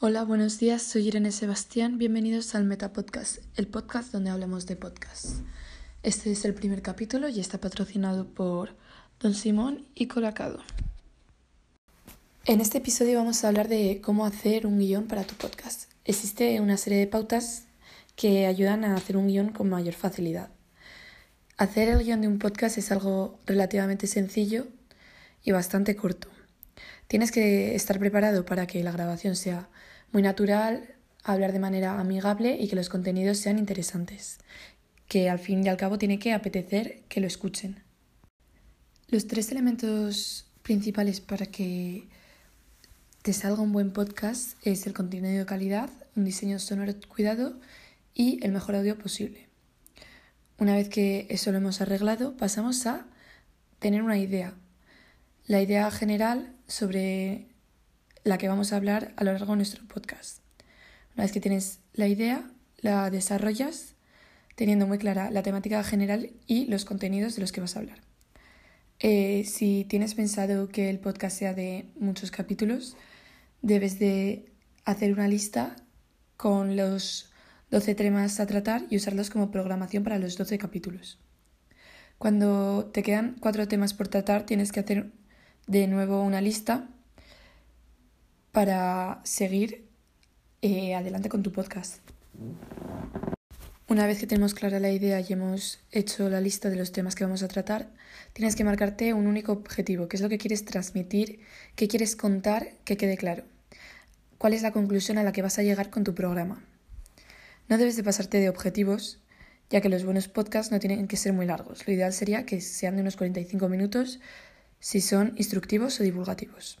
Hola, buenos días, soy Irene Sebastián. Bienvenidos al Meta Podcast, el podcast donde hablamos de podcast. Este es el primer capítulo y está patrocinado por Don Simón y Colacado. En este episodio vamos a hablar de cómo hacer un guion para tu podcast. Existe una serie de pautas que ayudan a hacer un guion con mayor facilidad. Hacer el guion de un podcast es algo relativamente sencillo y bastante corto. Tienes que estar preparado para que la grabación sea muy natural, hablar de manera amigable y que los contenidos sean interesantes, que al fin y al cabo tiene que apetecer que lo escuchen. Los tres elementos principales para que te salga un buen podcast es el contenido de calidad, un diseño sonoro cuidado y el mejor audio posible. Una vez que eso lo hemos arreglado, pasamos a tener una idea. La idea general sobre la que vamos a hablar a lo largo de nuestro podcast. Una vez que tienes la idea, la desarrollas teniendo muy clara la temática general y los contenidos de los que vas a hablar. Eh, si tienes pensado que el podcast sea de muchos capítulos, debes de hacer una lista con los 12 temas a tratar y usarlos como programación para los 12 capítulos. Cuando te quedan cuatro temas por tratar, tienes que hacer de nuevo una lista para seguir eh, adelante con tu podcast. Una vez que tenemos clara la idea y hemos hecho la lista de los temas que vamos a tratar, tienes que marcarte un único objetivo, qué es lo que quieres transmitir, qué quieres contar, que quede claro. ¿Cuál es la conclusión a la que vas a llegar con tu programa? No debes de pasarte de objetivos, ya que los buenos podcasts no tienen que ser muy largos. Lo ideal sería que sean de unos 45 minutos si son instructivos o divulgativos.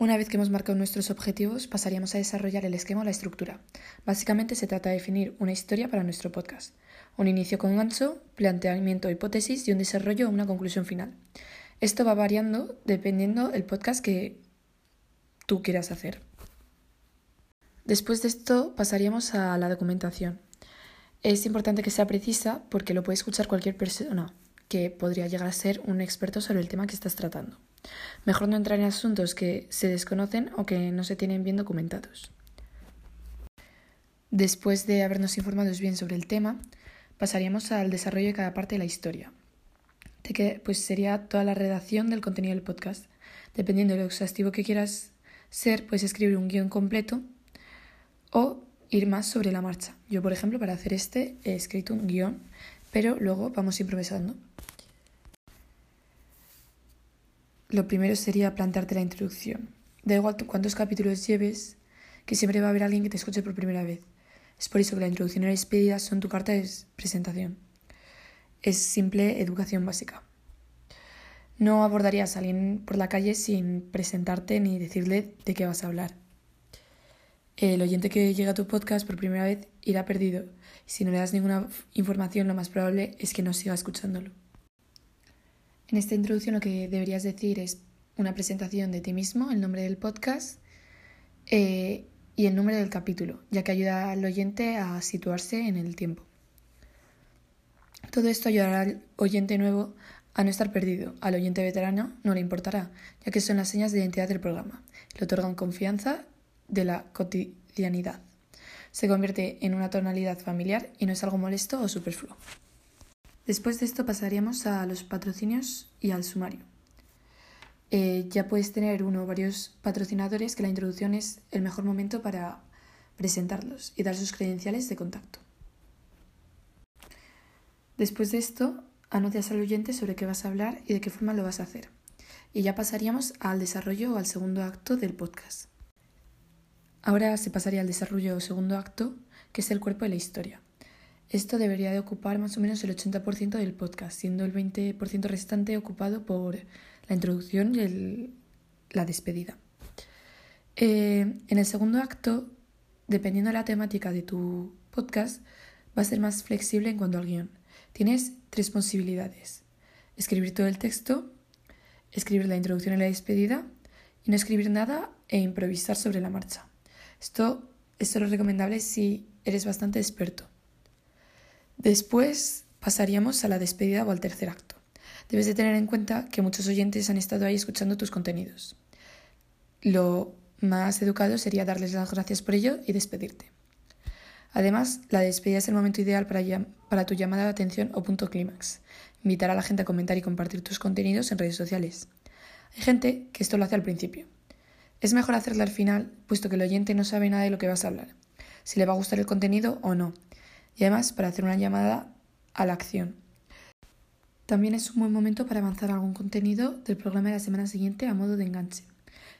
Una vez que hemos marcado nuestros objetivos, pasaríamos a desarrollar el esquema o la estructura. Básicamente se trata de definir una historia para nuestro podcast, un inicio con gancho, planteamiento, hipótesis y un desarrollo o una conclusión final. Esto va variando dependiendo del podcast que tú quieras hacer. Después de esto pasaríamos a la documentación. Es importante que sea precisa porque lo puede escuchar cualquier persona que podría llegar a ser un experto sobre el tema que estás tratando. Mejor no entrar en asuntos que se desconocen o que no se tienen bien documentados. Después de habernos informado bien sobre el tema, pasaríamos al desarrollo de cada parte de la historia. De pues sería toda la redacción del contenido del podcast. Dependiendo de lo exhaustivo que quieras ser, puedes escribir un guion completo o ir más sobre la marcha. Yo, por ejemplo, para hacer este he escrito un guion, pero luego vamos improvisando. Lo primero sería plantearte la introducción. Da igual cuántos capítulos lleves, que siempre va a haber alguien que te escuche por primera vez. Es por eso que la introducción y la despedida son tu carta de presentación. Es simple educación básica. No abordarías a alguien por la calle sin presentarte ni decirle de qué vas a hablar. El oyente que llega a tu podcast por primera vez irá perdido. Si no le das ninguna información, lo más probable es que no siga escuchándolo. En esta introducción lo que deberías decir es una presentación de ti mismo, el nombre del podcast eh, y el nombre del capítulo, ya que ayuda al oyente a situarse en el tiempo. Todo esto ayudará al oyente nuevo a no estar perdido. Al oyente veterano no le importará, ya que son las señas de identidad del programa. Le otorgan confianza de la cotidianidad. Se convierte en una tonalidad familiar y no es algo molesto o superfluo. Después de esto pasaríamos a los patrocinios y al sumario. Eh, ya puedes tener uno o varios patrocinadores que la introducción es el mejor momento para presentarlos y dar sus credenciales de contacto. Después de esto, anuncias al oyente sobre qué vas a hablar y de qué forma lo vas a hacer. Y ya pasaríamos al desarrollo o al segundo acto del podcast. Ahora se pasaría al desarrollo o segundo acto, que es el cuerpo de la historia. Esto debería de ocupar más o menos el 80% del podcast, siendo el 20% restante ocupado por la introducción y la despedida. Eh, en el segundo acto, dependiendo de la temática de tu podcast, va a ser más flexible en cuanto al guion. Tienes tres posibilidades. Escribir todo el texto, escribir la introducción y la despedida, y no escribir nada e improvisar sobre la marcha. Esto es solo recomendable si eres bastante experto. Después pasaríamos a la despedida o al tercer acto. Debes de tener en cuenta que muchos oyentes han estado ahí escuchando tus contenidos. Lo más educado sería darles las gracias por ello y despedirte. Además, la despedida es el momento ideal para, para tu llamada de atención o punto clímax. Invitar a la gente a comentar y compartir tus contenidos en redes sociales. Hay gente que esto lo hace al principio. Es mejor hacerlo al final, puesto que el oyente no sabe nada de lo que vas a hablar, si le va a gustar el contenido o no, y además para hacer una llamada a la acción. También es un buen momento para avanzar algún contenido del programa de la semana siguiente a modo de enganche.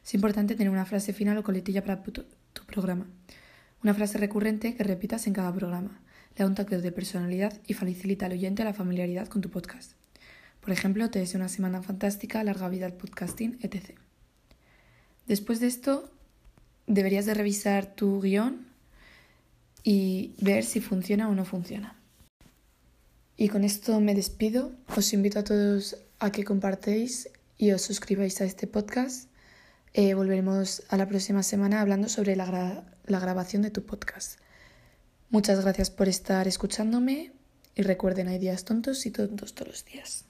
Es importante tener una frase final o coletilla para tu, programa. Una frase recurrente que repitas en cada programa. Le da un toque de personalidad y facilita al oyente la familiaridad con tu podcast. Por ejemplo, te deseo una semana fantástica, larga vida al podcasting, etc. Después de esto, deberías de revisar tu guion y ver si funciona o no funciona. Y con esto me despido. Os invito a todos a que compartéis y os suscribáis a este podcast. Eh, volveremos a la próxima semana hablando sobre la, la grabación de tu podcast. Muchas gracias por estar escuchándome y recuerden, hay días tontos y tontos todos los días.